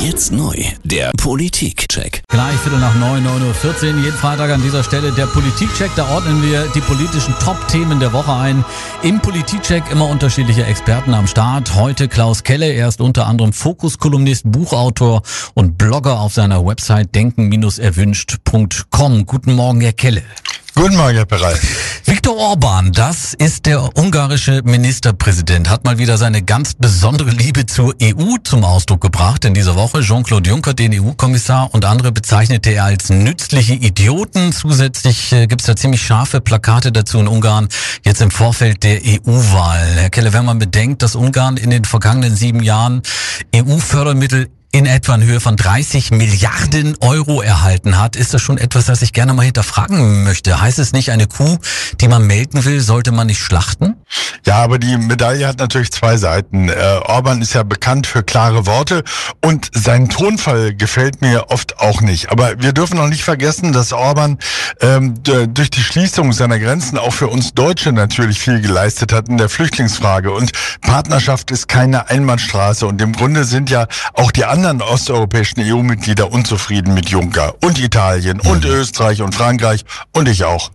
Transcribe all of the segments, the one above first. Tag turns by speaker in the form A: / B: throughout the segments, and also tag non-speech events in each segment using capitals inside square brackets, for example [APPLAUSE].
A: Jetzt neu, der Politikcheck.
B: Gleich Viertel nach neun, neun Uhr. vierzehn. Jeden Freitag an dieser Stelle der Politikcheck. Da ordnen wir die politischen Top-Themen der Woche ein. Im Politikcheck immer unterschiedliche Experten am Start. Heute Klaus Kelle. Er ist unter anderem Fokuskolumnist, Buchautor und Blogger auf seiner Website denken-erwünscht.com. Guten Morgen, Herr Kelle.
C: Guten Morgen, Herr Perey.
B: Viktor Orban, das ist der ungarische Ministerpräsident, hat mal wieder seine ganz besondere Liebe zur EU zum Ausdruck gebracht in dieser Woche. Jean-Claude Juncker, den EU-Kommissar und andere bezeichnete er als nützliche Idioten. Zusätzlich äh, gibt es da ziemlich scharfe Plakate dazu in Ungarn, jetzt im Vorfeld der EU-Wahl. Herr Kelle, wenn man bedenkt, dass Ungarn in den vergangenen sieben Jahren EU-Fördermittel in etwa in Höhe von 30 Milliarden Euro erhalten hat, ist das schon etwas, das ich gerne mal hinterfragen möchte. Heißt es nicht, eine Kuh, die man melken will, sollte man nicht schlachten?
C: Ja, aber die Medaille hat natürlich zwei Seiten. Äh, Orban ist ja bekannt für klare Worte und sein Tonfall gefällt mir oft auch nicht. Aber wir dürfen noch nicht vergessen, dass Orban ähm, durch die Schließung seiner Grenzen auch für uns Deutsche natürlich viel geleistet hat in der Flüchtlingsfrage. Und Partnerschaft ist keine Einbahnstraße und im Grunde sind ja auch die anderen osteuropäischen EU-Mitglieder unzufrieden mit Juncker und Italien und mhm. Österreich und Frankreich und ich auch.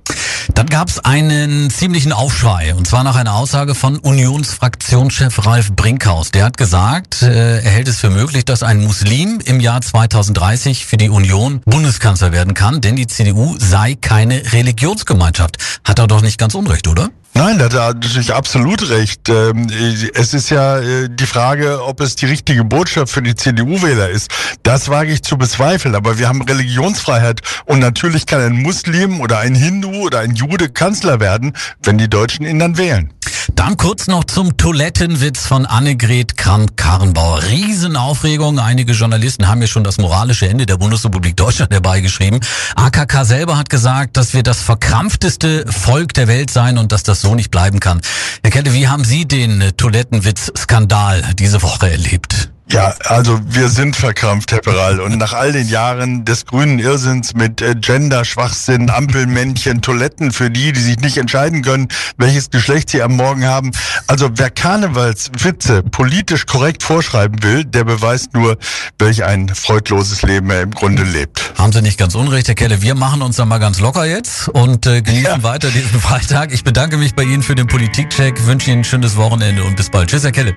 B: Dann gab es einen ziemlichen Aufschrei und zwar nach einer Aussage von Unionsfraktionschef Ralf Brinkhaus. Der hat gesagt, äh, er hält es für möglich, dass ein Muslim im Jahr 2030 für die Union Bundeskanzler werden kann, denn die CDU sei keine Religionsgemeinschaft. Hat er doch nicht ganz unrecht, oder?
C: Nein, da hat er natürlich absolut recht. Ähm, es ist ja äh, die Frage, ob es die richtige Botschaft für die CDU-Wähler ist. Das wage ich zu bezweifeln. Aber wir haben Religionsfreiheit und natürlich kann ein Muslim oder ein Hindu oder ein Jude Kanzler werden, wenn die Deutschen ihn dann wählen.
B: Dann kurz noch zum Toilettenwitz von Annegret Kramp-Karrenbauer. Riesenaufregung. Einige Journalisten haben ja schon das moralische Ende der Bundesrepublik Deutschland herbeigeschrieben. AKK selber hat gesagt, dass wir das verkrampfteste Volk der Welt seien und dass das so nicht bleiben kann. Herr Kelle, wie haben Sie den Toilettenwitz-Skandal diese Woche erlebt?
C: Ja, also wir sind verkrampft, Herr Peral. Und nach all den Jahren des grünen Irrsinns mit äh, Gender-Schwachsinn, Ampelmännchen, Toiletten für die, die sich nicht entscheiden können, welches Geschlecht sie am Morgen haben. Also wer Karnevalswitze politisch korrekt vorschreiben will, der beweist nur, welch ein freudloses Leben er im Grunde lebt.
B: Haben Sie nicht ganz unrecht, Herr Kelle. Wir machen uns da mal ganz locker jetzt und äh, genießen ja. weiter diesen [LAUGHS] Freitag. Ich bedanke mich bei Ihnen für den Politikcheck, wünsche Ihnen ein schönes Wochenende und bis bald. Tschüss, Herr Kelle.